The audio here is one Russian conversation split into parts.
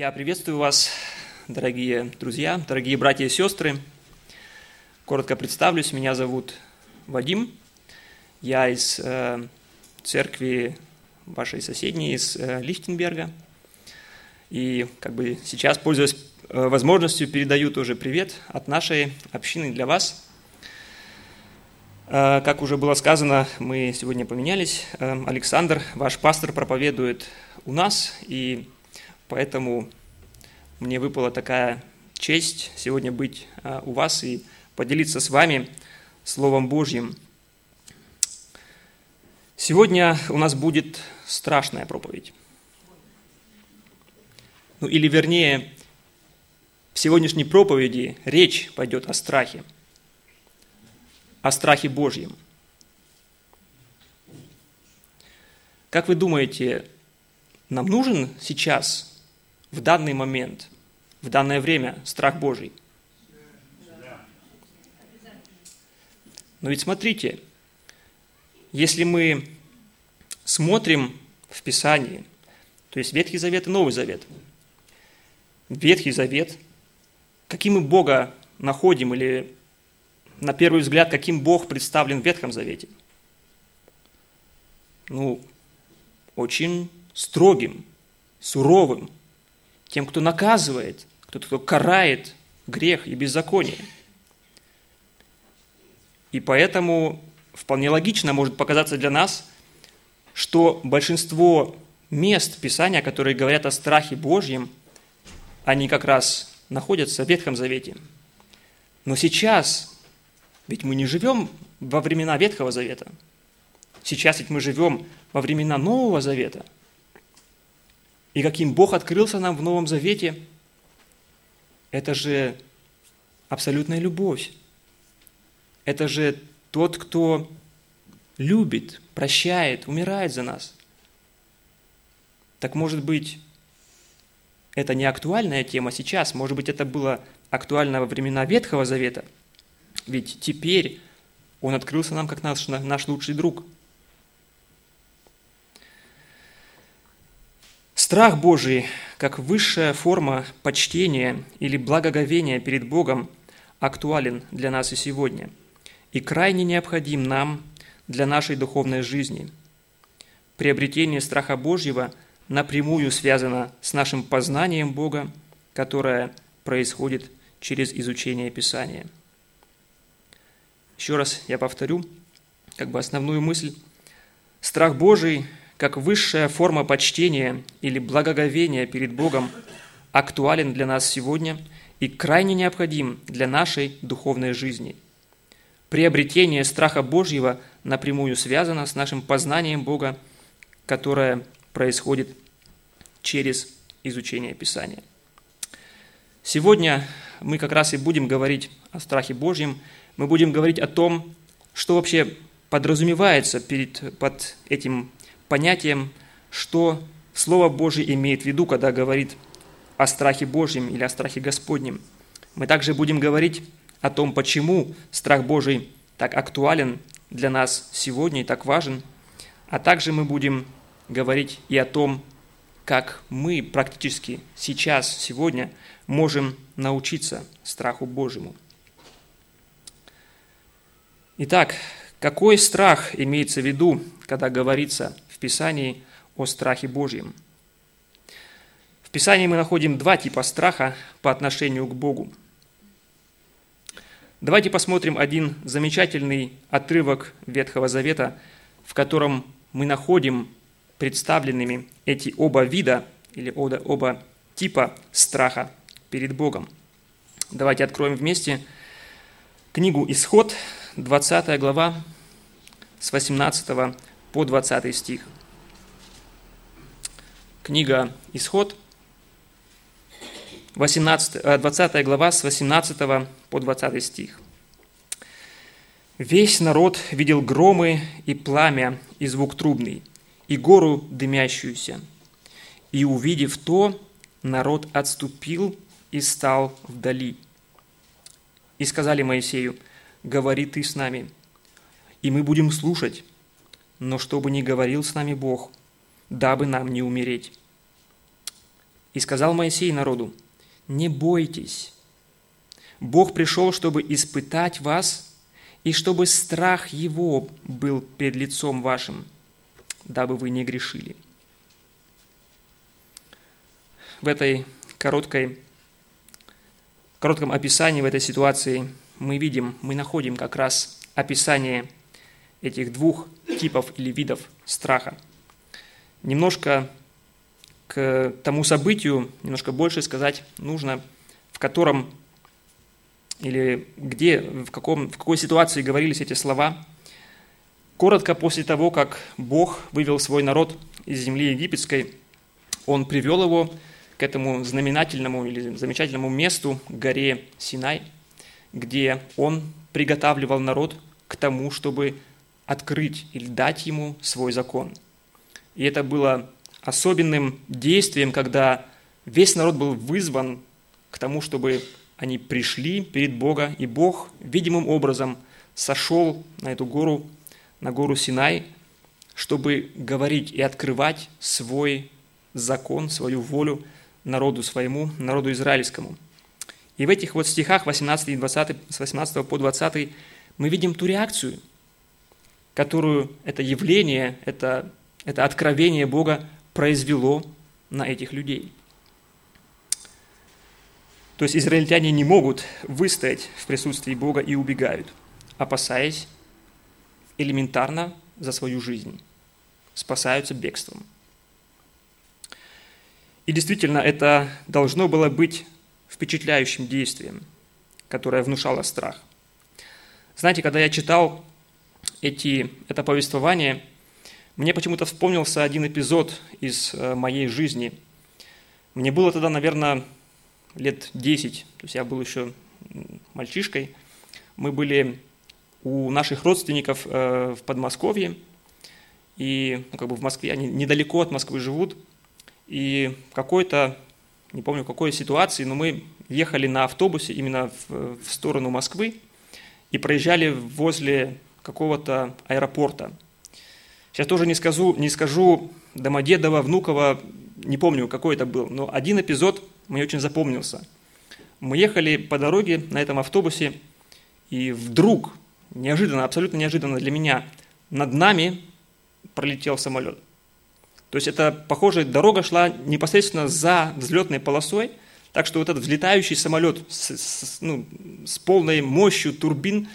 Я приветствую вас, дорогие друзья, дорогие братья и сестры. Коротко представлюсь, меня зовут Вадим. Я из э, церкви вашей соседней, из э, Лихтенберга. И как бы сейчас, пользуясь э, возможностью, передаю тоже привет от нашей общины для вас. Э, как уже было сказано, мы сегодня поменялись. Э, Александр, ваш пастор, проповедует у нас, и Поэтому мне выпала такая честь сегодня быть а, у вас и поделиться с вами Словом Божьим. Сегодня у нас будет страшная проповедь. Ну или вернее, в сегодняшней проповеди речь пойдет о страхе, о страхе Божьем. Как вы думаете, нам нужен сейчас в данный момент, в данное время страх Божий. Но ведь смотрите, если мы смотрим в Писании, то есть Ветхий Завет и Новый Завет. Ветхий Завет, каким мы Бога находим, или на первый взгляд, каким Бог представлен в Ветхом Завете? Ну, очень строгим, суровым, тем, кто наказывает, кто, кто карает грех и беззаконие. И поэтому вполне логично может показаться для нас, что большинство мест Писания, которые говорят о страхе Божьем, они как раз находятся в Ветхом Завете. Но сейчас, ведь мы не живем во времена Ветхого Завета. Сейчас ведь мы живем во времена Нового Завета – и каким Бог открылся нам в Новом Завете, это же абсолютная любовь. Это же тот, кто любит, прощает, умирает за нас. Так может быть, это не актуальная тема сейчас, может быть, это было актуально во времена Ветхого Завета, ведь теперь Он открылся нам как наш, наш лучший друг – Страх Божий, как высшая форма почтения или благоговения перед Богом, актуален для нас и сегодня и крайне необходим нам для нашей духовной жизни. Приобретение страха Божьего напрямую связано с нашим познанием Бога, которое происходит через изучение Писания. Еще раз я повторю, как бы основную мысль. Страх Божий как высшая форма почтения или благоговения перед Богом, актуален для нас сегодня и крайне необходим для нашей духовной жизни. Приобретение страха Божьего напрямую связано с нашим познанием Бога, которое происходит через изучение Писания. Сегодня мы как раз и будем говорить о страхе Божьем, мы будем говорить о том, что вообще подразумевается перед, под этим понятием, что Слово Божье имеет в виду, когда говорит о страхе Божьем или о страхе Господнем. Мы также будем говорить о том, почему страх Божий так актуален для нас сегодня и так важен, а также мы будем говорить и о том, как мы практически сейчас, сегодня, можем научиться страху Божьему. Итак, какой страх имеется в виду, когда говорится Писании о страхе Божьем. В Писании мы находим два типа страха по отношению к Богу. Давайте посмотрим один замечательный отрывок Ветхого Завета, в котором мы находим представленными эти оба вида или оба, типа страха перед Богом. Давайте откроем вместе книгу «Исход», 20 глава, с 18 по 20 стих. Книга Исход, 18, 20 э, глава с 18 по 20 стих. «Весь народ видел громы и пламя, и звук трубный, и гору дымящуюся. И, увидев то, народ отступил и стал вдали. И сказали Моисею, говори ты с нами, и мы будем слушать, но чтобы не говорил с нами Бог, дабы нам не умереть. И сказал Моисей народу, «Не бойтесь, Бог пришел, чтобы испытать вас, и чтобы страх Его был перед лицом вашим, дабы вы не грешили». В этой короткой, коротком описании, в этой ситуации мы видим, мы находим как раз описание этих двух типов или видов страха. Немножко к тому событию, немножко больше сказать нужно, в котором или где, в, каком, в какой ситуации говорились эти слова. Коротко после того, как Бог вывел свой народ из земли египетской, Он привел его к этому знаменательному или замечательному месту, горе Синай, где Он приготавливал народ к тому, чтобы открыть или дать ему свой закон. И это было особенным действием, когда весь народ был вызван к тому, чтобы они пришли перед Бога, и Бог видимым образом сошел на эту гору, на гору Синай, чтобы говорить и открывать свой закон, свою волю народу своему, народу израильскому. И в этих вот стихах 18 и 20, с 18 по 20 мы видим ту реакцию – которую это явление, это, это откровение Бога произвело на этих людей. То есть израильтяне не могут выстоять в присутствии Бога и убегают, опасаясь элементарно за свою жизнь, спасаются бегством. И действительно, это должно было быть впечатляющим действием, которое внушало страх. Знаете, когда я читал эти, это повествование, мне почему-то вспомнился один эпизод из э, моей жизни. Мне было тогда, наверное, лет 10, то есть я был еще мальчишкой. Мы были у наших родственников э, в Подмосковье, и ну, как бы в Москве, они недалеко от Москвы живут, и какой-то, не помню какой ситуации, но мы ехали на автобусе именно в, в сторону Москвы и проезжали возле какого-то аэропорта. Сейчас тоже не скажу, не скажу Домодедово, Внуково, не помню, какой это был, но один эпизод мне очень запомнился. Мы ехали по дороге на этом автобусе, и вдруг, неожиданно, абсолютно неожиданно для меня, над нами пролетел самолет. То есть это, похоже, дорога шла непосредственно за взлетной полосой, так что вот этот взлетающий самолет с, с, ну, с полной мощью турбин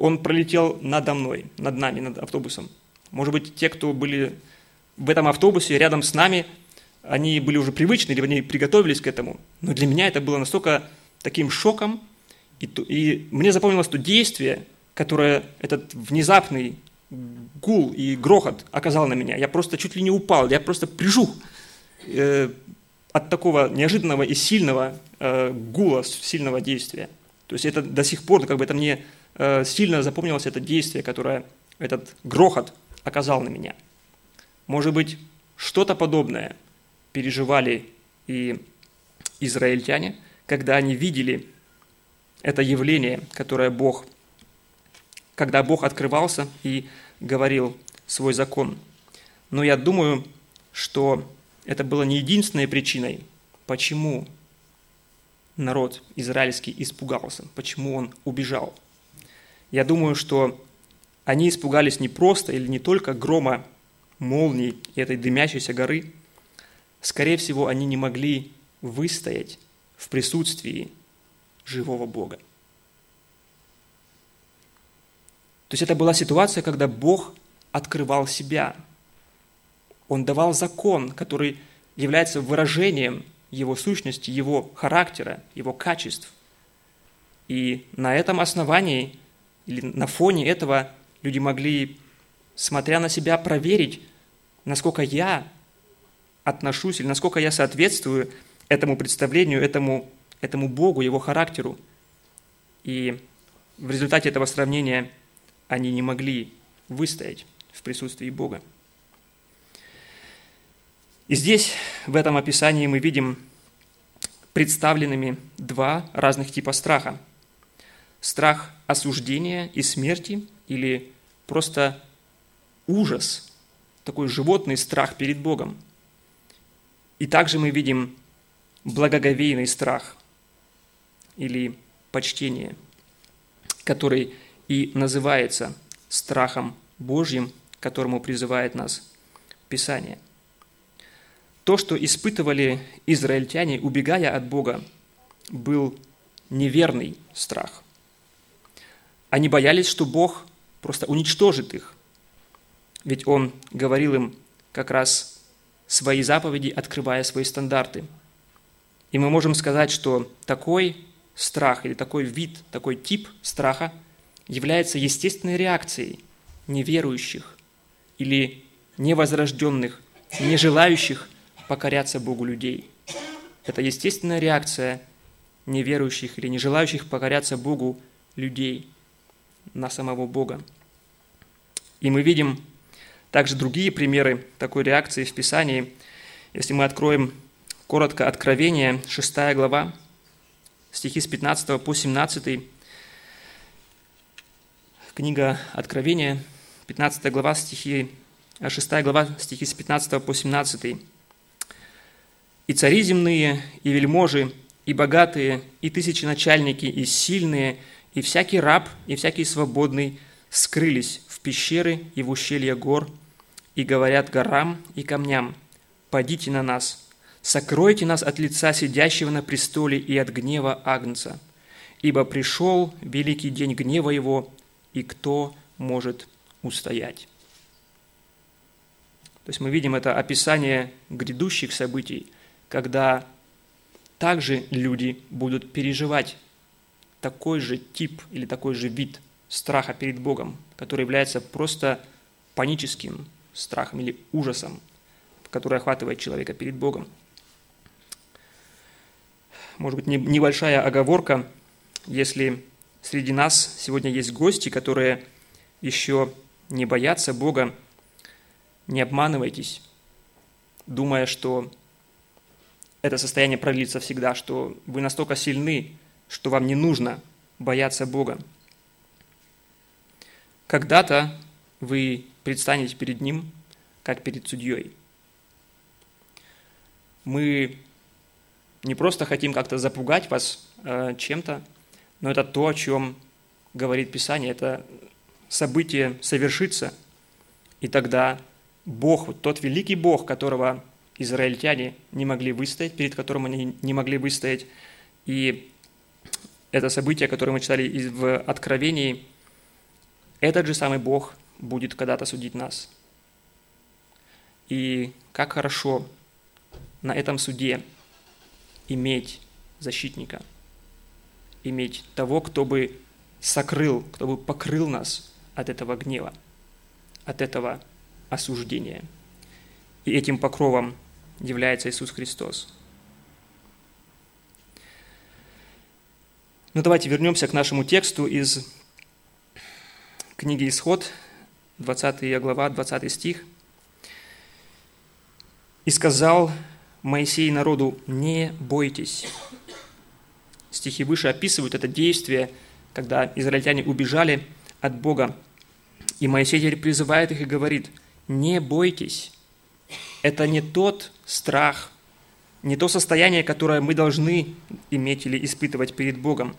он пролетел надо мной, над нами, над автобусом. Может быть, те, кто были в этом автобусе рядом с нами, они были уже привычны, или они приготовились к этому. Но для меня это было настолько таким шоком, и, и мне запомнилось то действие, которое этот внезапный гул и грохот оказал на меня. Я просто чуть ли не упал, я просто прижух э, от такого неожиданного и сильного э, гула, сильного действия. То есть это до сих пор, как бы это мне сильно запомнилось это действие, которое этот грохот оказал на меня. Может быть, что-то подобное переживали и израильтяне, когда они видели это явление, которое Бог, когда Бог открывался и говорил свой закон. Но я думаю, что это было не единственной причиной, почему народ израильский испугался, почему он убежал – я думаю, что они испугались не просто или не только грома молний и этой дымящейся горы. Скорее всего, они не могли выстоять в присутствии живого Бога. То есть это была ситуация, когда Бог открывал себя. Он давал закон, который является выражением его сущности, его характера, его качеств. И на этом основании или на фоне этого люди могли, смотря на себя, проверить, насколько я отношусь или насколько я соответствую этому представлению, этому, этому Богу, Его характеру. И в результате этого сравнения они не могли выстоять в присутствии Бога. И здесь, в этом описании, мы видим представленными два разных типа страха – страх осуждения и смерти или просто ужас, такой животный страх перед Богом. И также мы видим благоговейный страх или почтение, который и называется страхом Божьим, которому призывает нас Писание. То, что испытывали израильтяне, убегая от Бога, был неверный страх. Они боялись, что Бог просто уничтожит их, ведь Он говорил им как раз свои заповеди, открывая свои стандарты. И мы можем сказать, что такой страх или такой вид, такой тип страха является естественной реакцией неверующих или невозрожденных, не желающих покоряться Богу людей. Это естественная реакция неверующих или не желающих покоряться Богу людей на самого Бога. И мы видим также другие примеры такой реакции в Писании. Если мы откроем коротко Откровение, 6 глава, стихи с 15 по 17, книга Откровения, 15 глава, стихи, 6 а глава, стихи с 15 по 17. «И цари земные, и вельможи, и богатые, и тысяченачальники, и сильные, и всякий раб, и всякий свободный скрылись в пещеры и в ущелья гор, и говорят горам и камням, «Падите на нас, сокройте нас от лица сидящего на престоле и от гнева Агнца, ибо пришел великий день гнева его, и кто может устоять?» То есть мы видим это описание грядущих событий, когда также люди будут переживать такой же тип или такой же вид страха перед Богом, который является просто паническим страхом или ужасом, который охватывает человека перед Богом. Может быть, небольшая оговорка, если среди нас сегодня есть гости, которые еще не боятся Бога, не обманывайтесь, думая, что это состояние продлится всегда, что вы настолько сильны, что вам не нужно бояться Бога. Когда-то вы предстанете перед Ним, как перед судьей. Мы не просто хотим как-то запугать вас э, чем-то, но это то, о чем говорит Писание, это событие совершится, и тогда Бог, вот тот великий Бог, которого израильтяне не могли выстоять, перед которым они не могли выстоять, и это событие, которое мы читали в Откровении, этот же самый Бог будет когда-то судить нас. И как хорошо на этом суде иметь защитника, иметь того, кто бы сокрыл, кто бы покрыл нас от этого гнева, от этого осуждения. И этим покровом является Иисус Христос. Ну давайте вернемся к нашему тексту из книги Исход, 20 глава, 20 стих. «И сказал Моисей народу, не бойтесь». Стихи выше описывают это действие, когда израильтяне убежали от Бога. И Моисей теперь призывает их и говорит, не бойтесь. Это не тот страх, не то состояние, которое мы должны иметь или испытывать перед Богом.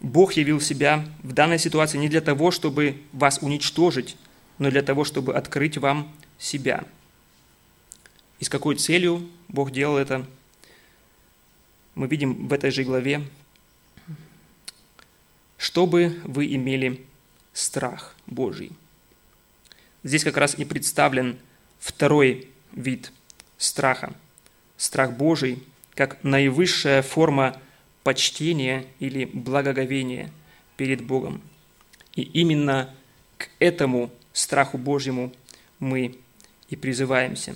Бог явил себя в данной ситуации не для того, чтобы вас уничтожить, но для того, чтобы открыть вам себя. И с какой целью Бог делал это, мы видим в этой же главе, чтобы вы имели страх Божий. Здесь как раз и представлен второй вид страха. Страх Божий как наивысшая форма почтения или благоговения перед Богом. И именно к этому страху Божьему мы и призываемся.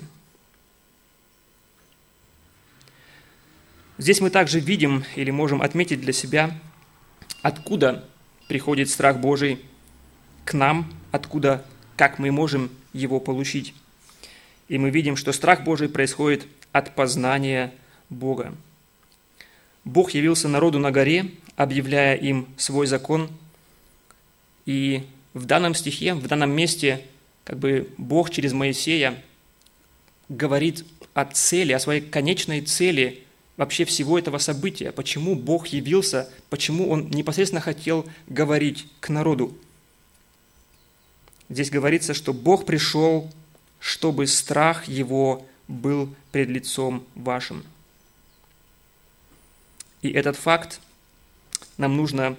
Здесь мы также видим или можем отметить для себя, откуда приходит страх Божий к нам, откуда, как мы можем его получить. И мы видим, что страх Божий происходит от познания Бога. Бог явился народу на горе, объявляя им свой закон. И в данном стихе, в данном месте, как бы Бог через Моисея говорит о цели, о своей конечной цели вообще всего этого события, почему Бог явился, почему Он непосредственно хотел говорить к народу. Здесь говорится, что Бог пришел, чтобы страх Его был пред лицом вашим. И этот факт нам нужно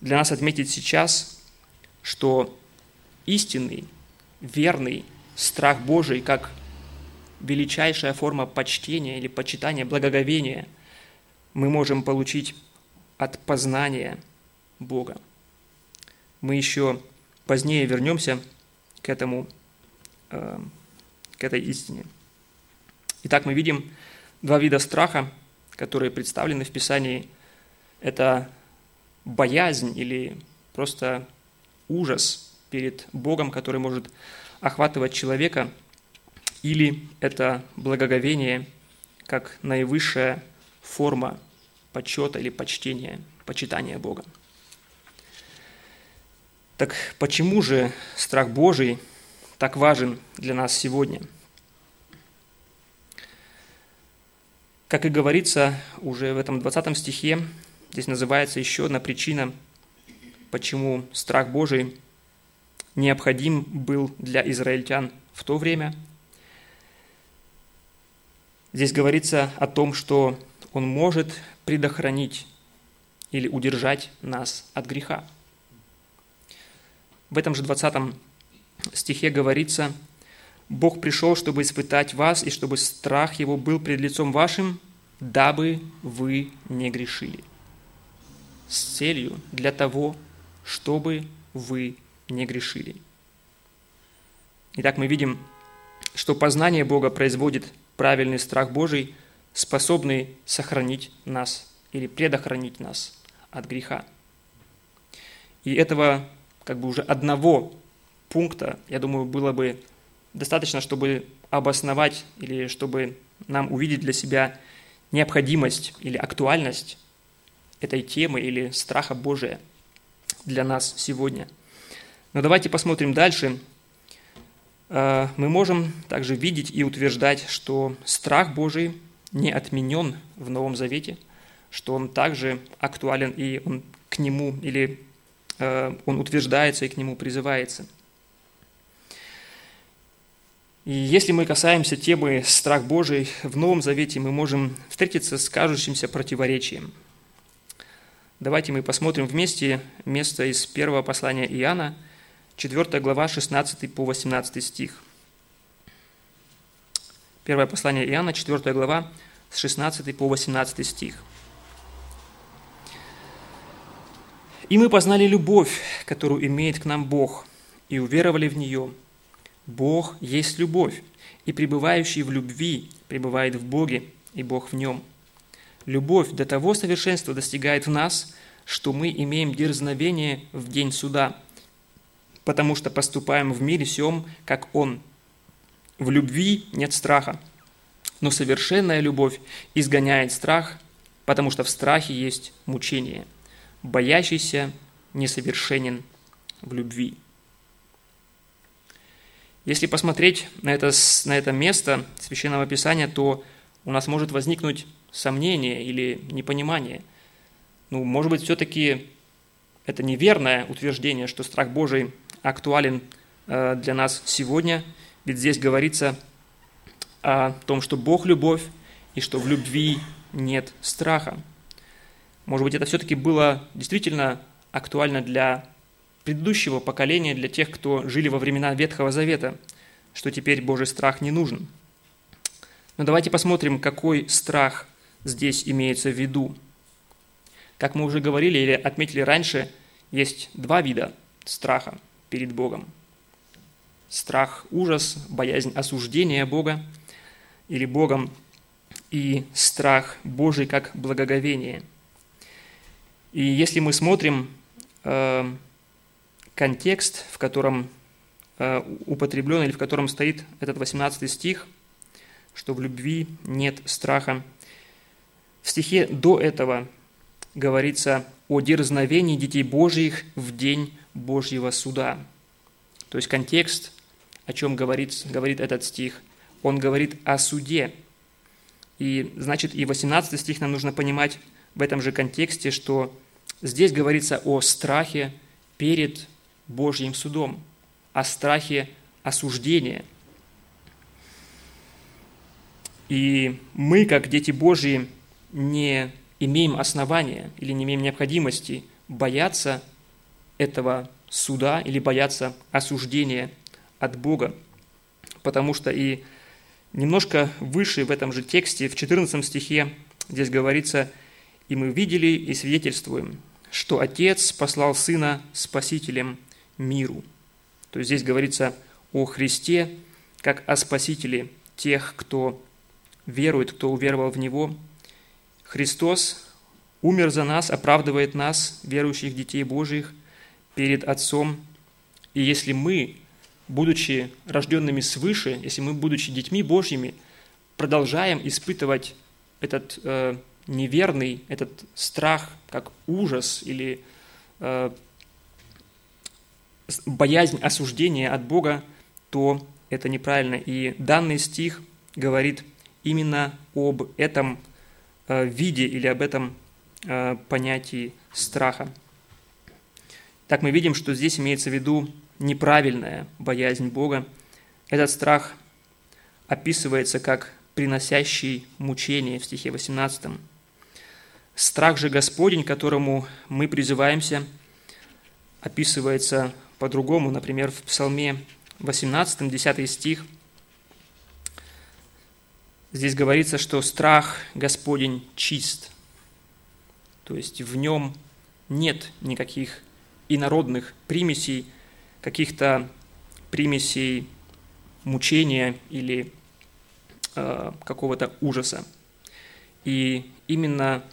для нас отметить сейчас, что истинный, верный страх Божий, как величайшая форма почтения или почитания, благоговения, мы можем получить от познания Бога. Мы еще позднее вернемся к этому, э, к этой истине. Итак, мы видим два вида страха, которые представлены в Писании. Это боязнь или просто ужас перед Богом, который может охватывать человека, или это благоговение как наивысшая форма почета или почтения, почитания Бога. Так почему же страх Божий так важен для нас сегодня? Как и говорится уже в этом 20 стихе, здесь называется еще одна причина, почему страх Божий необходим был для израильтян в то время. Здесь говорится о том, что Он может предохранить или удержать нас от греха. В этом же 20 стихе говорится, «Бог пришел, чтобы испытать вас, и чтобы страх Его был пред лицом вашим, дабы вы не грешили». С целью для того, чтобы вы не грешили. Итак, мы видим, что познание Бога производит правильный страх Божий, способный сохранить нас или предохранить нас от греха. И этого как бы уже одного пункта, я думаю, было бы достаточно, чтобы обосновать или чтобы нам увидеть для себя необходимость или актуальность этой темы или страха Божия для нас сегодня. Но давайте посмотрим дальше. Э, мы можем также видеть и утверждать, что страх Божий не отменен в Новом Завете, что он также актуален и он к нему или Э, он утверждается и к нему призывается. И если мы касаемся темы «страх Божий» в Новом Завете, мы можем встретиться с кажущимся противоречием. Давайте мы посмотрим вместе место из первого послания Иоанна, 4 глава, 16 по 18 стих. Первое послание Иоанна, 4 глава, с 16 по 18 стих. И мы познали любовь, которую имеет к нам Бог, и уверовали в нее. Бог есть любовь, и пребывающий в любви пребывает в Боге, и Бог в нем. Любовь до того совершенства достигает в нас, что мы имеем дерзновение в день суда, потому что поступаем в мире всем, как Он. В любви нет страха, но совершенная любовь изгоняет страх, потому что в страхе есть мучение – боящийся несовершенен в любви. Если посмотреть на это, на это место Священного Писания, то у нас может возникнуть сомнение или непонимание. Ну, может быть, все-таки это неверное утверждение, что страх Божий актуален э, для нас сегодня, ведь здесь говорится о том, что Бог – любовь, и что в любви нет страха. Может быть, это все-таки было действительно актуально для предыдущего поколения, для тех, кто жили во времена Ветхого Завета, что теперь Божий страх не нужен. Но давайте посмотрим, какой страх здесь имеется в виду. Как мы уже говорили или отметили раньше, есть два вида страха перед Богом. Страх, ужас, боязнь осуждения Бога или Богом, и страх Божий как благоговение – и если мы смотрим э, контекст, в котором э, употреблен или в котором стоит этот 18 стих, что в любви нет страха, в стихе до этого говорится о дерзновении детей Божьих в день Божьего суда. То есть контекст, о чем говорит, говорит этот стих, он говорит о суде. И значит, и 18 стих нам нужно понимать в этом же контексте, что здесь говорится о страхе перед Божьим судом, о страхе осуждения. И мы, как дети Божьи, не имеем основания или не имеем необходимости бояться этого суда или бояться осуждения от Бога. Потому что и немножко выше в этом же тексте, в 14 стихе, здесь говорится, «И мы видели и свидетельствуем, что Отец послал Сына Спасителем миру». То есть здесь говорится о Христе, как о Спасителе тех, кто верует, кто уверовал в Него. Христос умер за нас, оправдывает нас, верующих детей Божьих, перед Отцом. И если мы, будучи рожденными свыше, если мы, будучи детьми Божьими, продолжаем испытывать этот э, неверный, этот страх, как ужас или э, боязнь осуждения от Бога, то это неправильно. И данный стих говорит именно об этом э, виде или об этом э, понятии страха. Так мы видим, что здесь имеется в виду неправильная боязнь Бога. Этот страх описывается как приносящий мучение в стихе 18. Страх же Господень, к которому мы призываемся, описывается по-другому, например, в Псалме 18, 10 стих. Здесь говорится, что страх Господень чист, то есть в нем нет никаких инородных примесей, каких-то примесей мучения или э, какого-то ужаса. И именно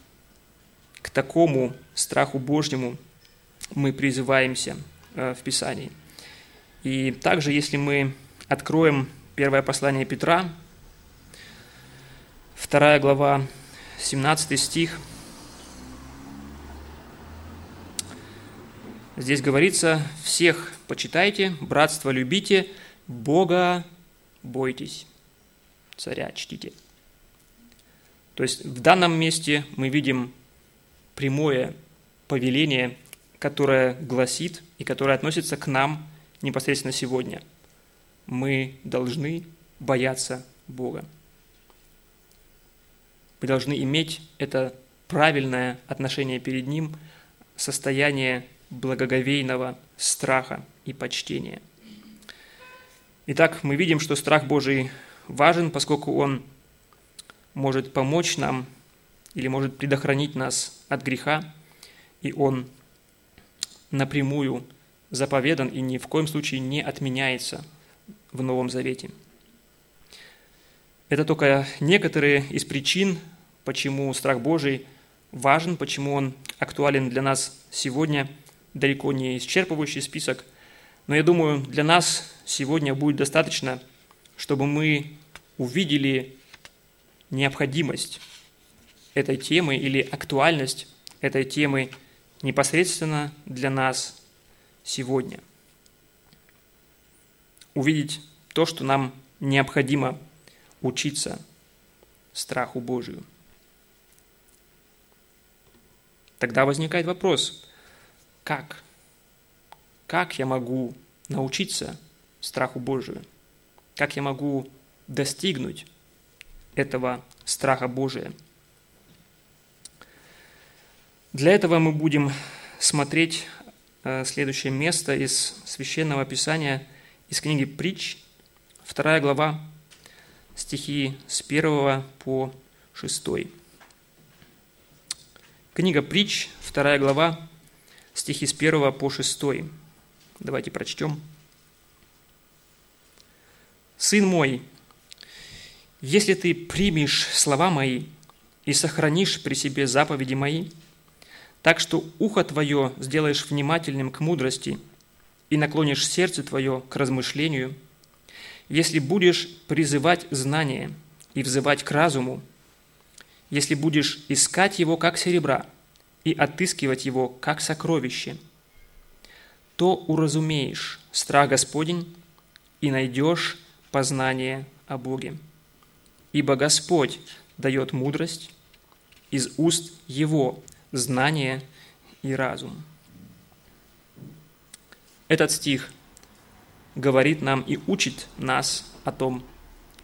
к такому страху Божьему мы призываемся в Писании. И также, если мы откроем первое послание Петра, вторая глава, 17 стих – Здесь говорится, всех почитайте, братство любите, Бога бойтесь, царя чтите. То есть в данном месте мы видим прямое повеление, которое гласит и которое относится к нам непосредственно сегодня. Мы должны бояться Бога. Мы должны иметь это правильное отношение перед Ним, состояние благоговейного страха и почтения. Итак, мы видим, что страх Божий важен, поскольку он может помочь нам или может предохранить нас от греха, и он напрямую заповедан и ни в коем случае не отменяется в Новом Завете. Это только некоторые из причин, почему страх Божий важен, почему он актуален для нас сегодня – далеко не исчерпывающий список, но я думаю, для нас сегодня будет достаточно, чтобы мы увидели необходимость этой темы или актуальность этой темы непосредственно для нас сегодня. Увидеть то, что нам необходимо учиться страху Божию. Тогда возникает вопрос, как? Как я могу научиться страху Божию? Как я могу достигнуть этого страха Божия? Для этого мы будем смотреть э, следующее место из Священного Писания, из книги «Притч», вторая глава, стихи с 1 по 6. Книга «Притч», вторая глава, стихи с 1 по 6. Давайте прочтем. «Сын мой, если ты примешь слова мои и сохранишь при себе заповеди мои, так что ухо твое сделаешь внимательным к мудрости и наклонишь сердце твое к размышлению, если будешь призывать знание и взывать к разуму, если будешь искать его как серебра – и отыскивать его как сокровище, то уразумеешь страх Господень и найдешь познание о Боге. Ибо Господь дает мудрость, из уст Его знание и разум. Этот стих говорит нам и учит нас о том,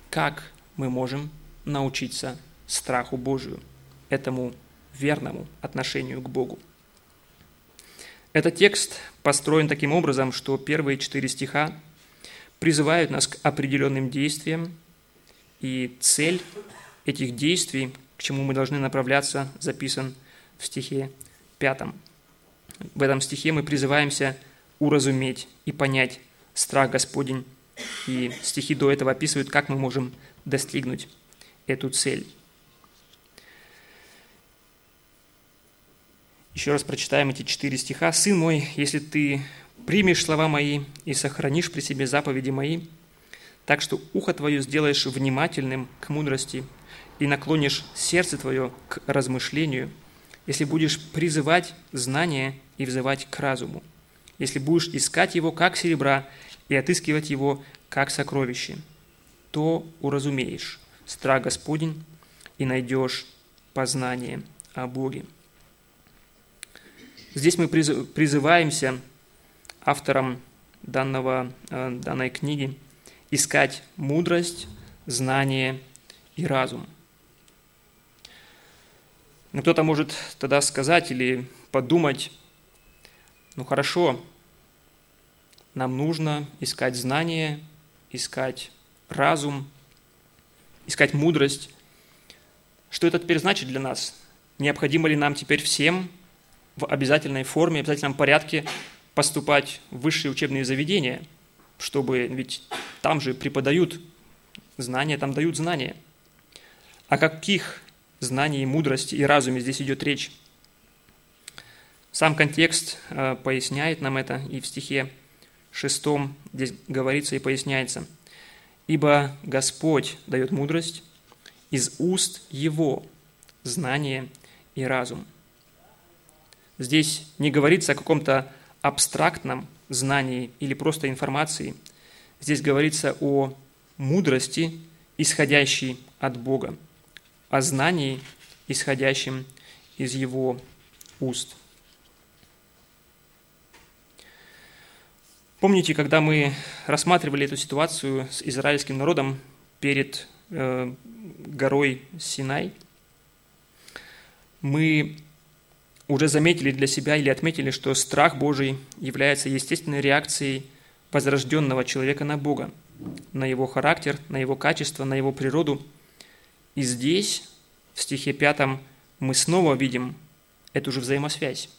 как мы можем научиться страху Божию, этому верному отношению к Богу. Этот текст построен таким образом, что первые четыре стиха призывают нас к определенным действиям, и цель этих действий, к чему мы должны направляться, записан в стихе пятом. В этом стихе мы призываемся уразуметь и понять страх Господень, и стихи до этого описывают, как мы можем достигнуть эту цель. Еще раз прочитаем эти четыре стиха. «Сын мой, если ты примешь слова мои и сохранишь при себе заповеди мои, так что ухо твое сделаешь внимательным к мудрости и наклонишь сердце твое к размышлению, если будешь призывать знание и взывать к разуму, если будешь искать его как серебра и отыскивать его как сокровище, то уразумеешь страх Господень и найдешь познание о Боге. Здесь мы призываемся автором данного, э, данной книги искать мудрость, знание и разум. Но кто-то может тогда сказать или подумать, ну хорошо, нам нужно искать знание, искать разум, искать мудрость. Что это теперь значит для нас? Необходимо ли нам теперь всем в обязательной форме, в обязательном порядке поступать в высшие учебные заведения, чтобы, ведь там же преподают знания, там дают знания. О каких знаний, мудрости и разуме здесь идет речь? Сам контекст э, поясняет нам это, и в стихе шестом здесь говорится и поясняется. «Ибо Господь дает мудрость, из уст Его знание и разум». Здесь не говорится о каком-то абстрактном знании или просто информации. Здесь говорится о мудрости, исходящей от Бога, о знании, исходящем из Его уст. Помните, когда мы рассматривали эту ситуацию с израильским народом перед э, горой Синай, мы уже заметили для себя или отметили, что страх Божий является естественной реакцией возрожденного человека на Бога, на его характер, на его качество, на его природу. И здесь, в стихе пятом, мы снова видим эту же взаимосвязь.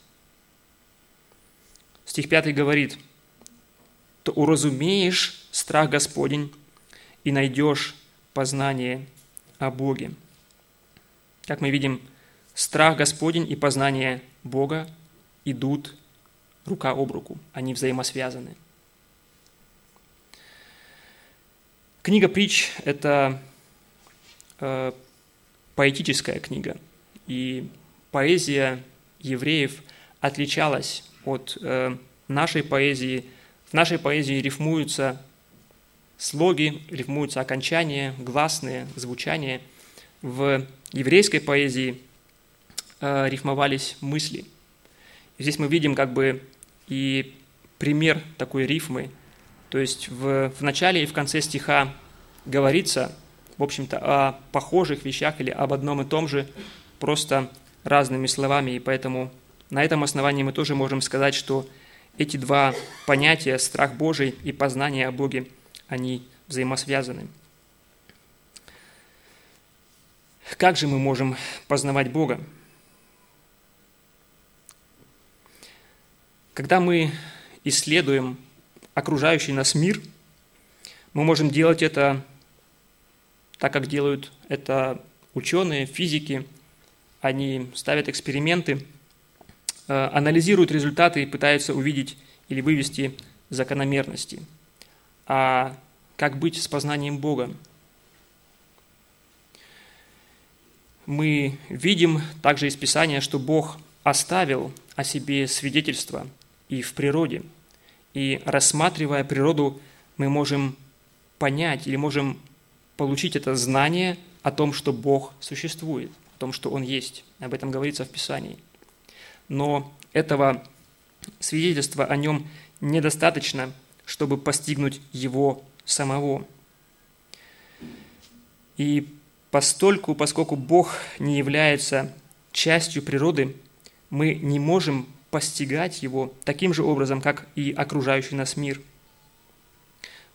Стих пятый говорит, «То уразумеешь страх Господень и найдешь познание о Боге». Как мы видим, Страх Господень и познание Бога идут рука об руку, они взаимосвязаны. Книга притч – это э, поэтическая книга, и поэзия евреев отличалась от э, нашей поэзии. В нашей поэзии рифмуются слоги, рифмуются окончания, гласные, звучания. В еврейской поэзии – Э, рифмовались мысли. И здесь мы видим как бы и пример такой рифмы. То есть в, в начале и в конце стиха говорится, в общем-то, о похожих вещах или об одном и том же, просто разными словами. И поэтому на этом основании мы тоже можем сказать, что эти два понятия, страх Божий и познание о Боге, они взаимосвязаны. Как же мы можем познавать Бога? Когда мы исследуем окружающий нас мир, мы можем делать это так, как делают это ученые, физики. Они ставят эксперименты, э, анализируют результаты и пытаются увидеть или вывести закономерности. А как быть с познанием Бога? Мы видим также из Писания, что Бог оставил о себе свидетельство – и в природе. И рассматривая природу, мы можем понять или можем получить это знание о том, что Бог существует, о том, что Он есть. Об этом говорится в Писании. Но этого свидетельства о Нем недостаточно, чтобы постигнуть Его самого. И постольку, поскольку Бог не является частью природы, мы не можем постигать Его таким же образом, как и окружающий нас мир.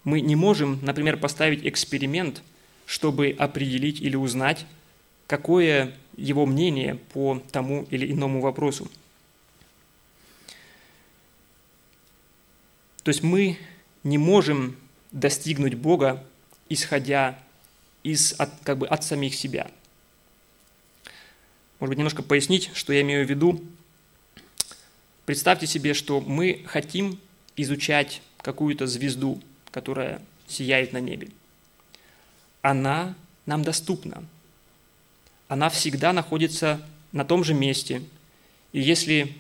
Мы не можем, например, поставить эксперимент, чтобы определить или узнать, какое его мнение по тому или иному вопросу. То есть мы не можем достигнуть Бога, исходя из, от, как бы от самих себя. Может быть, немножко пояснить, что я имею в виду. Представьте себе, что мы хотим изучать какую-то звезду, которая сияет на небе. Она нам доступна. Она всегда находится на том же месте. И если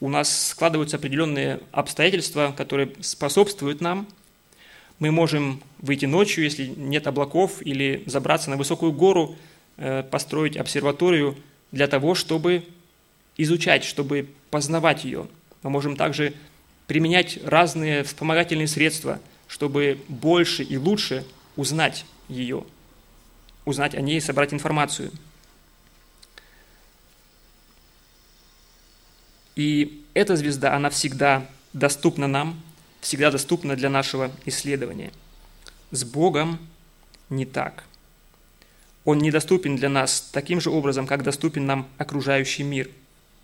у нас складываются определенные обстоятельства, которые способствуют нам – мы можем выйти ночью, если нет облаков, или забраться на высокую гору, э, построить обсерваторию для того, чтобы изучать, чтобы познавать ее. Мы можем также применять разные вспомогательные средства, чтобы больше и лучше узнать ее, узнать о ней собрать информацию. И эта звезда, она всегда доступна нам, всегда доступна для нашего исследования. С Богом не так. Он недоступен для нас таким же образом, как доступен нам окружающий мир,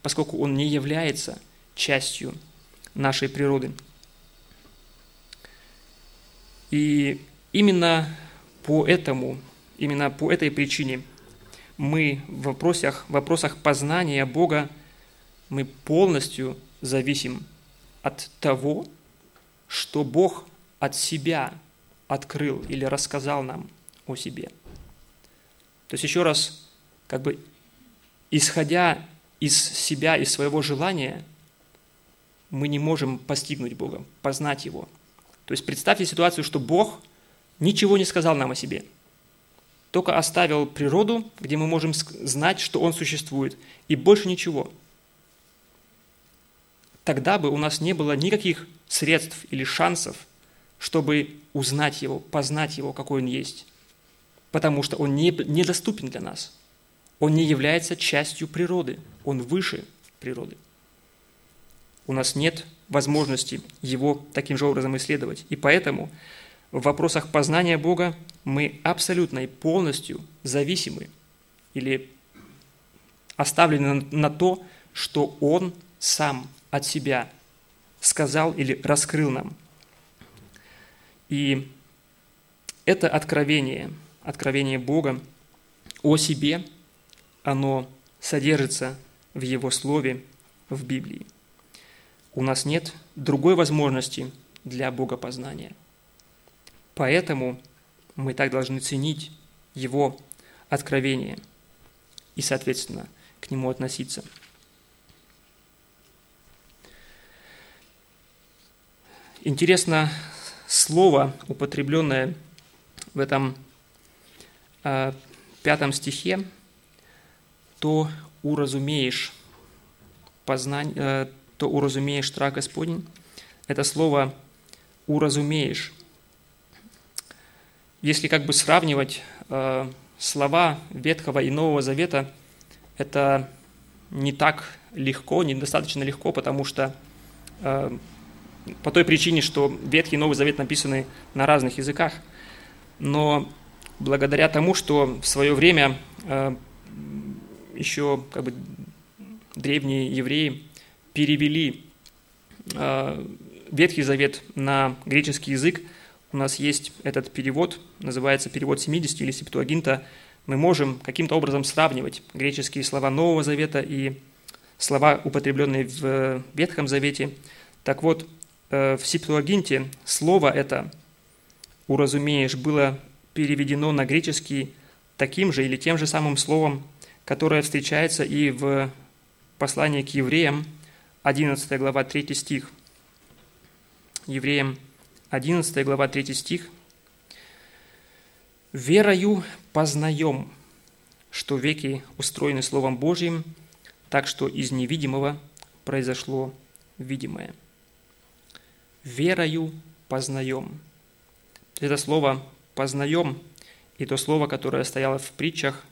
поскольку он не является частью нашей природы. И именно по этому, именно по этой причине мы в вопросах, в вопросах познания Бога мы полностью зависим от того, что Бог от себя открыл или рассказал нам о себе. То есть еще раз, как бы исходя из себя, из своего желания, мы не можем постигнуть Бога, познать Его. То есть представьте ситуацию, что Бог ничего не сказал нам о себе, только оставил природу, где мы можем знать, что Он существует, и больше ничего – тогда бы у нас не было никаких средств или шансов, чтобы узнать Его, познать Его, какой Он есть. Потому что Он не, недоступен для нас. Он не является частью природы. Он выше природы. У нас нет возможности Его таким же образом исследовать. И поэтому в вопросах познания Бога мы абсолютно и полностью зависимы или оставлены на то, что Он сам от себя сказал или раскрыл нам. И это откровение, откровение Бога о себе, оно содержится в Его Слове, в Библии. У нас нет другой возможности для богопознания. Поэтому мы так должны ценить Его откровение и, соответственно, к нему относиться – Интересно слово, употребленное в этом э, пятом стихе, то уразумеешь познание, э, то уразумеешь страх Господень. Это слово уразумеешь. Если как бы сравнивать э, слова Ветхого и Нового Завета, это не так легко, недостаточно легко, потому что э, по той причине, что Ветхий и Новый Завет написаны на разных языках. Но благодаря тому, что в свое время э, еще как бы, древние евреи перевели э, Ветхий Завет на греческий язык, у нас есть этот перевод, называется перевод 70 или септуагинта, мы можем каким-то образом сравнивать греческие слова Нового Завета и слова, употребленные в Ветхом Завете. Так вот, Э, в Септуагинте слово это «уразумеешь» было переведено на греческий таким же или тем же самым словом, которое встречается и в послании к евреям, 11 глава 3 стих. Евреям 11 глава 3 стих. Верою познаем, что веки устроены Словом Божьим, так что из невидимого произошло видимое. Верою познаем. Это слово «познаем» и то слово, которое стояло в притчах,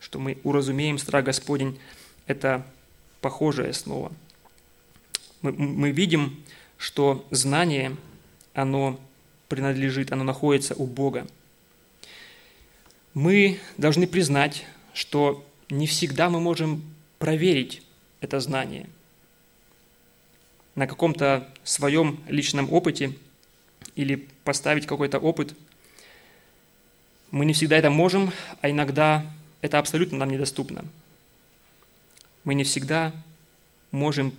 что мы уразумеем страх Господень, это похожее слово. Мы, мы видим, что знание, оно принадлежит, оно находится у Бога. Мы должны признать, что не всегда мы можем проверить это знание. На каком-то своем личном опыте или поставить какой-то опыт. Мы не всегда это можем, а иногда это абсолютно нам недоступно. Мы не всегда можем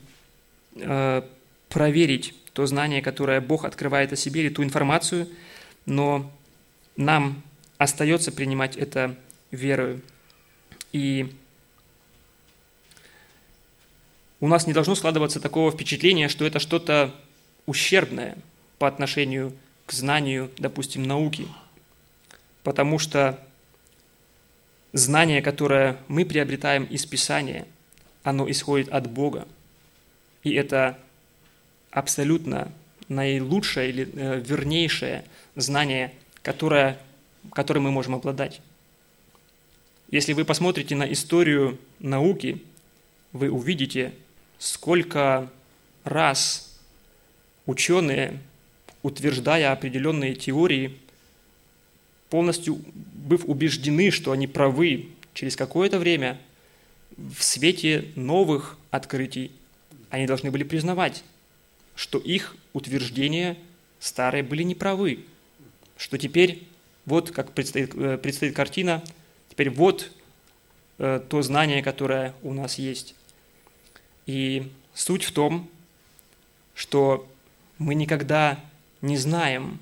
проверить то знание, которое Бог открывает о себе, или ту информацию, но нам остается принимать это верою. И у нас не должно складываться такого впечатления, что это что-то ущербное по отношению к знанию, допустим, науки. Потому что знание, которое мы приобретаем из Писания, оно исходит от Бога. И это абсолютно наилучшее или э, вернейшее знание, которое, которым мы можем обладать. Если вы посмотрите на историю науки, вы увидите, сколько раз ученые, утверждая определенные теории, полностью быв убеждены, что они правы, через какое-то время в свете новых открытий они должны были признавать, что их утверждения старые были неправы, что теперь вот как предстоит, э, предстоит картина, теперь вот э, то знание, которое у нас есть. И суть в том, что мы никогда не знаем,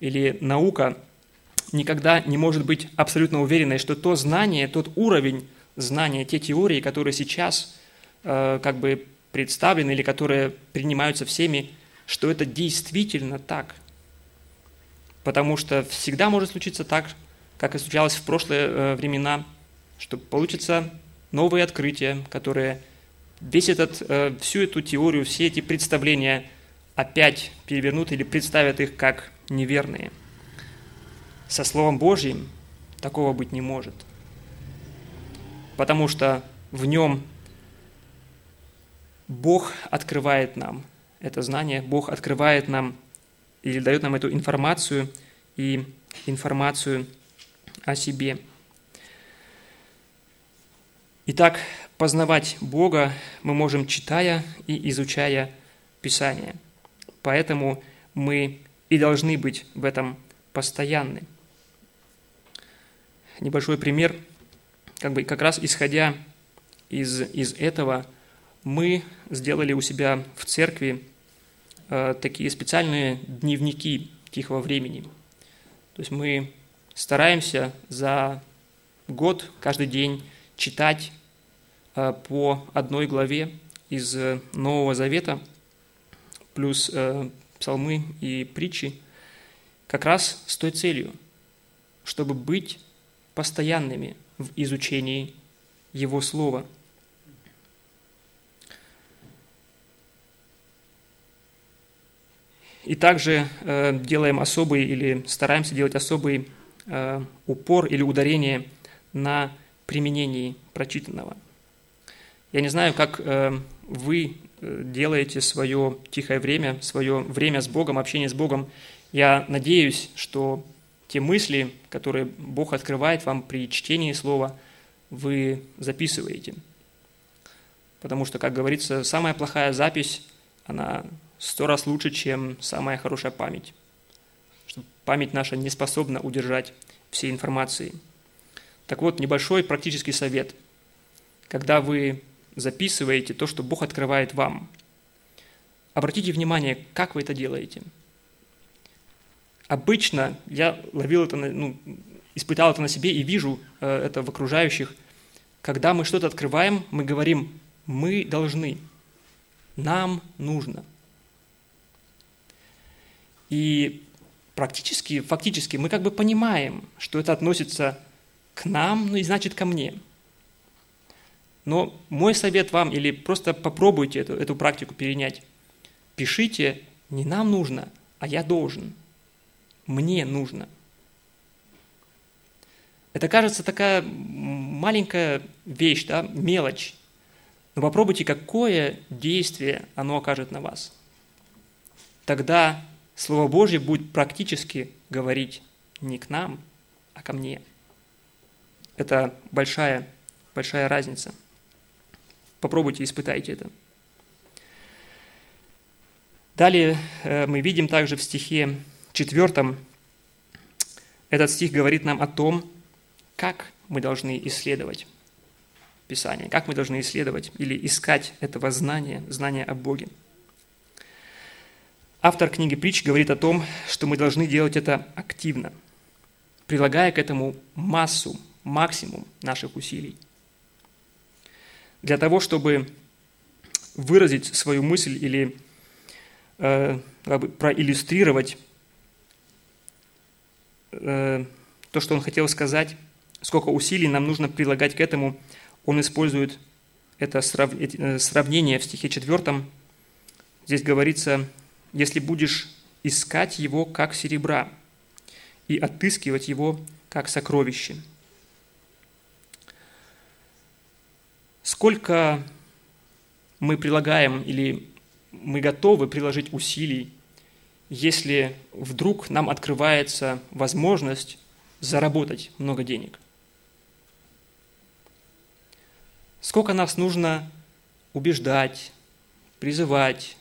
или наука никогда не может быть абсолютно уверенной, что то знание, тот уровень знания, те теории, которые сейчас как бы представлены или которые принимаются всеми, что это действительно так. Потому что всегда может случиться так, как и случалось в прошлые э, времена, что получится новые открытия, которые весь этот, э, всю эту теорию, все эти представления опять перевернут или представят их как неверные. Со Словом Божьим такого быть не может. Потому что в нем Бог открывает нам это знание, Бог открывает нам или дает нам эту информацию и информацию о себе. Итак, познавать Бога мы можем, читая и изучая Писание. Поэтому мы и должны быть в этом постоянны. Небольшой пример, как бы как раз исходя из, из этого, мы сделали у себя в церкви э, такие специальные дневники тихого времени. То есть мы стараемся за год каждый день читать э, по одной главе из Нового Завета, плюс э, псалмы и притчи, как раз с той целью, чтобы быть постоянными в изучении Его Слова – И также э, делаем особый или стараемся делать особый э, упор или ударение на применении прочитанного. Я не знаю, как э, вы э, делаете свое тихое время, свое время с Богом, общение с Богом. Я надеюсь, что те мысли, которые Бог открывает вам при чтении Слова, вы записываете. Потому что, как говорится, самая плохая запись, она сто раз лучше, чем самая хорошая память. Что память наша не способна удержать всей информации. Так вот, небольшой практический совет. Когда вы записываете то, что Бог открывает вам, обратите внимание, как вы это делаете. Обычно я ловил это, ну, испытал это на себе и вижу э, это в окружающих. Когда мы что-то открываем, мы говорим, мы должны, нам нужно – и практически, фактически мы как бы понимаем, что это относится к нам, ну и значит ко мне. Но мой совет вам, или просто попробуйте эту, эту практику перенять. Пишите, не нам нужно, а я должен. Мне нужно. Это кажется такая маленькая вещь, да, мелочь. Но попробуйте, какое действие оно окажет на вас. Тогда Слово Божье будет практически говорить не к нам, а ко мне. Это большая, большая разница. Попробуйте, испытайте это. Далее э, мы видим также в стихе четвертом, этот стих говорит нам о том, как мы должны исследовать Писание, как мы должны исследовать или искать этого знания, знания о Боге. Автор книги «Притч» говорит о том, что мы должны делать это активно, прилагая к этому массу, максимум наших усилий. Для того, чтобы выразить свою мысль или э, как бы проиллюстрировать э, то, что он хотел сказать, сколько усилий нам нужно прилагать к этому, он использует это э, сравнение в стихе 4. Здесь говорится, если будешь искать его как серебра и отыскивать его как сокровище. Сколько мы прилагаем или мы готовы приложить усилий, если вдруг нам открывается возможность заработать много денег. Сколько нас нужно убеждать, призывать,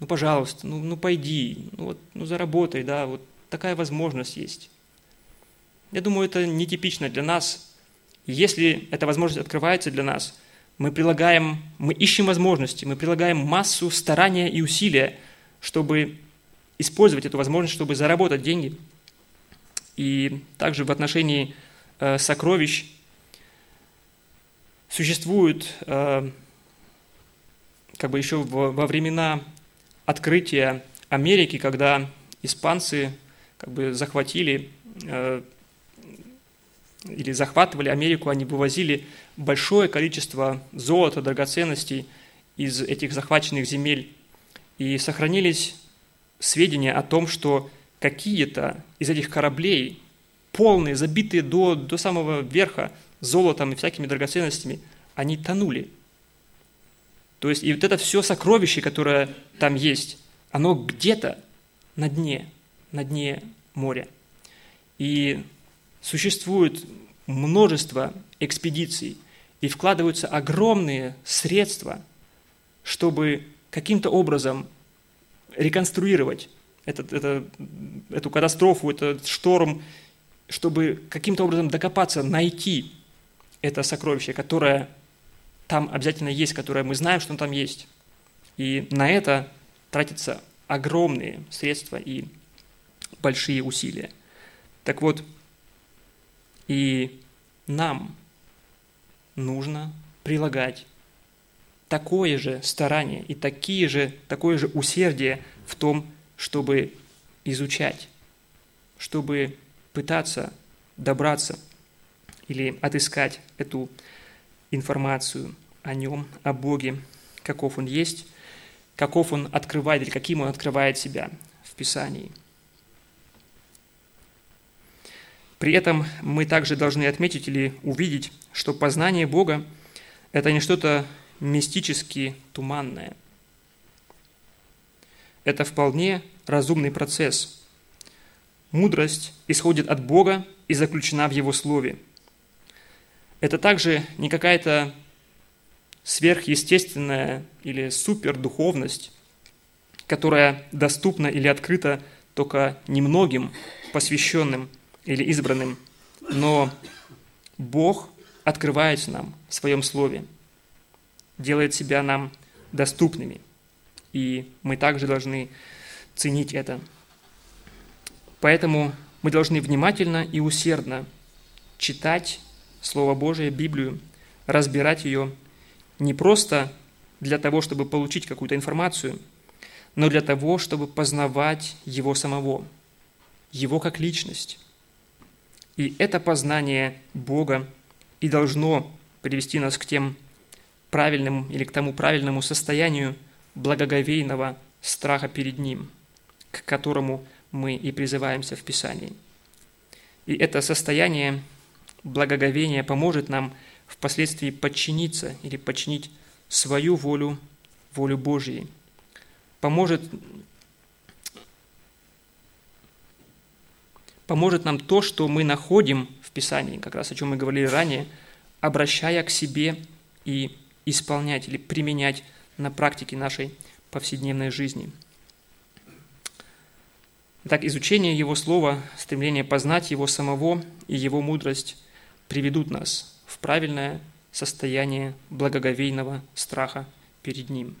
ну, пожалуйста, ну, ну пойди, ну, вот, ну заработай, да, вот такая возможность есть. Я думаю, это нетипично для нас. Если эта возможность открывается для нас – мы прилагаем, мы ищем возможности, мы прилагаем массу старания и усилия, чтобы использовать эту возможность, чтобы заработать деньги. И также в отношении э, сокровищ существует э, как бы еще во, во времена открытия Америки, когда испанцы как бы захватили э, или захватывали Америку, они вывозили большое количество золота, драгоценностей из этих захваченных земель. И сохранились сведения о том, что какие-то из этих кораблей, полные, забитые до, до самого верха золотом и всякими драгоценностями, они тонули. То есть и вот это все сокровище, которое там есть, оно где-то на дне, на дне моря. И Существует множество экспедиций, и вкладываются огромные средства, чтобы каким-то образом реконструировать этот, это, эту катастрофу, этот шторм, чтобы каким-то образом докопаться, найти это сокровище, которое там обязательно есть, которое мы знаем, что там есть. И на это тратятся огромные средства и большие усилия. Так вот, и нам нужно прилагать такое же старание и такие же, такое же усердие в том, чтобы изучать, чтобы пытаться добраться или отыскать эту информацию о нем, о Боге, каков он есть, каков он открывает или каким он открывает себя в Писании – При этом мы также должны отметить или увидеть, что познание Бога – это не что-то мистически туманное. Это вполне разумный процесс. Мудрость исходит от Бога и заключена в Его Слове. Это также не какая-то сверхъестественная или супердуховность, которая доступна или открыта только немногим посвященным – или избранным, но Бог открывается нам в Своем Слове, делает себя нам доступными, и мы также должны ценить это. Поэтому мы должны внимательно и усердно читать Слово Божие, Библию, разбирать ее не просто для того, чтобы получить какую-то информацию, но для того, чтобы познавать Его самого – Его как личность. И это познание Бога и должно привести нас к тем правильным или к тому правильному состоянию благоговейного страха перед Ним, к которому мы и призываемся в Писании. И это состояние благоговения поможет нам впоследствии подчиниться или подчинить свою волю волю Божьей. Поможет, поможет нам то, что мы находим в Писании, как раз о чем мы говорили ранее, обращая к себе и исполнять или применять на практике нашей повседневной жизни. Так, изучение Его Слова, стремление познать Его самого и Его мудрость приведут нас в правильное состояние благоговейного страха перед Ним.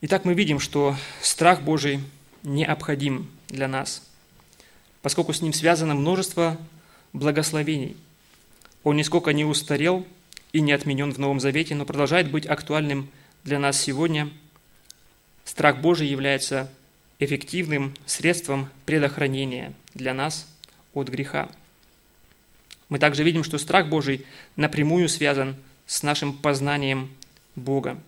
Итак, мы видим, что страх Божий необходим для нас, поскольку с ним связано множество благословений. Он нисколько не устарел и не отменен в Новом Завете, но продолжает быть актуальным для нас сегодня. Страх Божий является эффективным средством предохранения для нас от греха. Мы также видим, что страх Божий напрямую связан с нашим познанием Бога.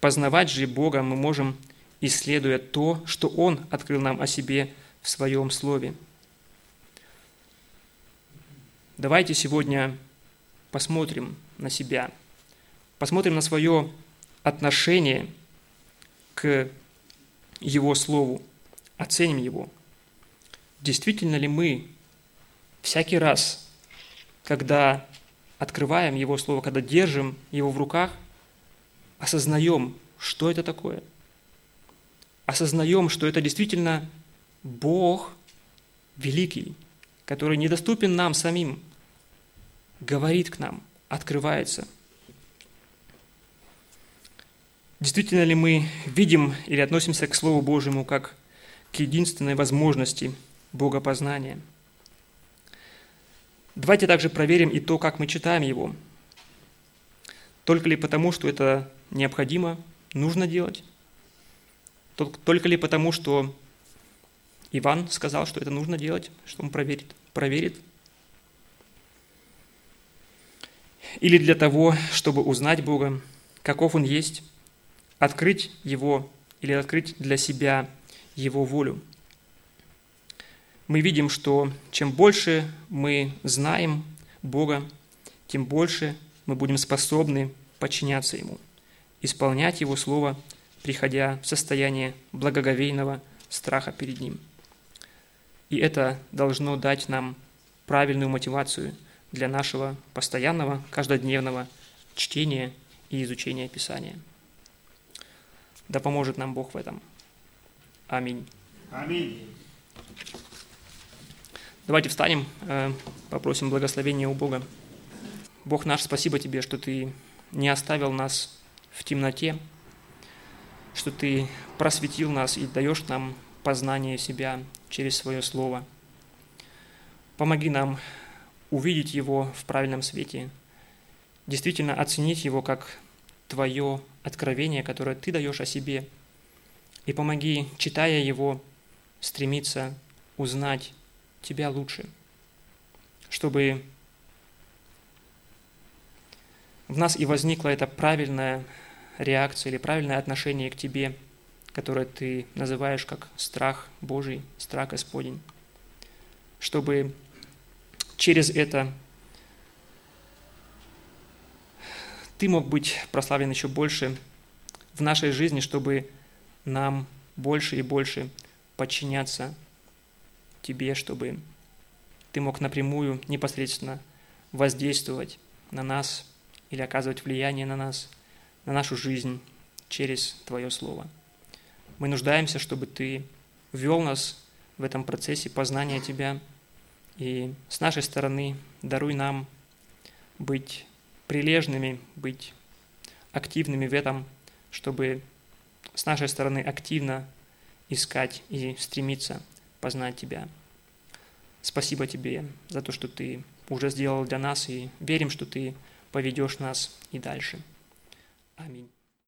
Познавать же Бога мы можем, исследуя то, что Он открыл нам о себе в Своем Слове. Давайте сегодня посмотрим на себя, посмотрим на свое отношение к Его Слову, оценим его. Действительно ли мы всякий раз, когда открываем Его Слово, когда держим его в руках, осознаем, что это такое. Осознаем, что это действительно Бог великий, который недоступен нам самим, говорит к нам, открывается. Действительно ли мы видим или относимся к Слову Божьему как к единственной возможности богопознания – Давайте также проверим и то, как мы читаем его. Только ли потому, что это необходимо, нужно делать? Только ли потому, что Иван сказал, что это нужно делать, что он проверит? проверит? Или для того, чтобы узнать Бога, каков Он есть, открыть Его или открыть для себя Его волю – мы видим, что чем больше мы знаем Бога, тем больше мы будем способны подчиняться Ему, исполнять Его Слово, приходя в состояние благоговейного страха перед Ним. И это должно дать нам правильную мотивацию для нашего постоянного, каждодневного чтения и изучения Писания. Да поможет нам Бог в этом. Аминь. Аминь. Давайте встанем, э, попросим благословения у Бога. Бог наш, спасибо Тебе, что Ты не оставил нас в темноте, что Ты просветил нас и даешь нам познание себя через Свое Слово. Помоги нам увидеть Его в правильном свете, действительно оценить Его как Твое откровение, которое Ты даешь о себе, и помоги, читая Его, стремиться узнать тебя лучше, чтобы в нас и возникла эта правильная реакция или правильное отношение к тебе, которое ты называешь как страх Божий, страх Господень, чтобы через это ты мог быть прославлен еще больше в нашей жизни, чтобы нам больше и больше подчиняться тебе, чтобы ты мог напрямую, непосредственно воздействовать на нас или оказывать влияние на нас, на нашу жизнь через Твое Слово. Мы нуждаемся, чтобы Ты ввел нас в этом процессе познания Тебя, и с нашей стороны даруй нам быть прилежными, быть активными в этом, чтобы с нашей стороны активно искать и стремиться познать Тебя. Спасибо Тебе за то, что Ты уже сделал для нас, и верим, что Ты поведешь нас и дальше. Аминь.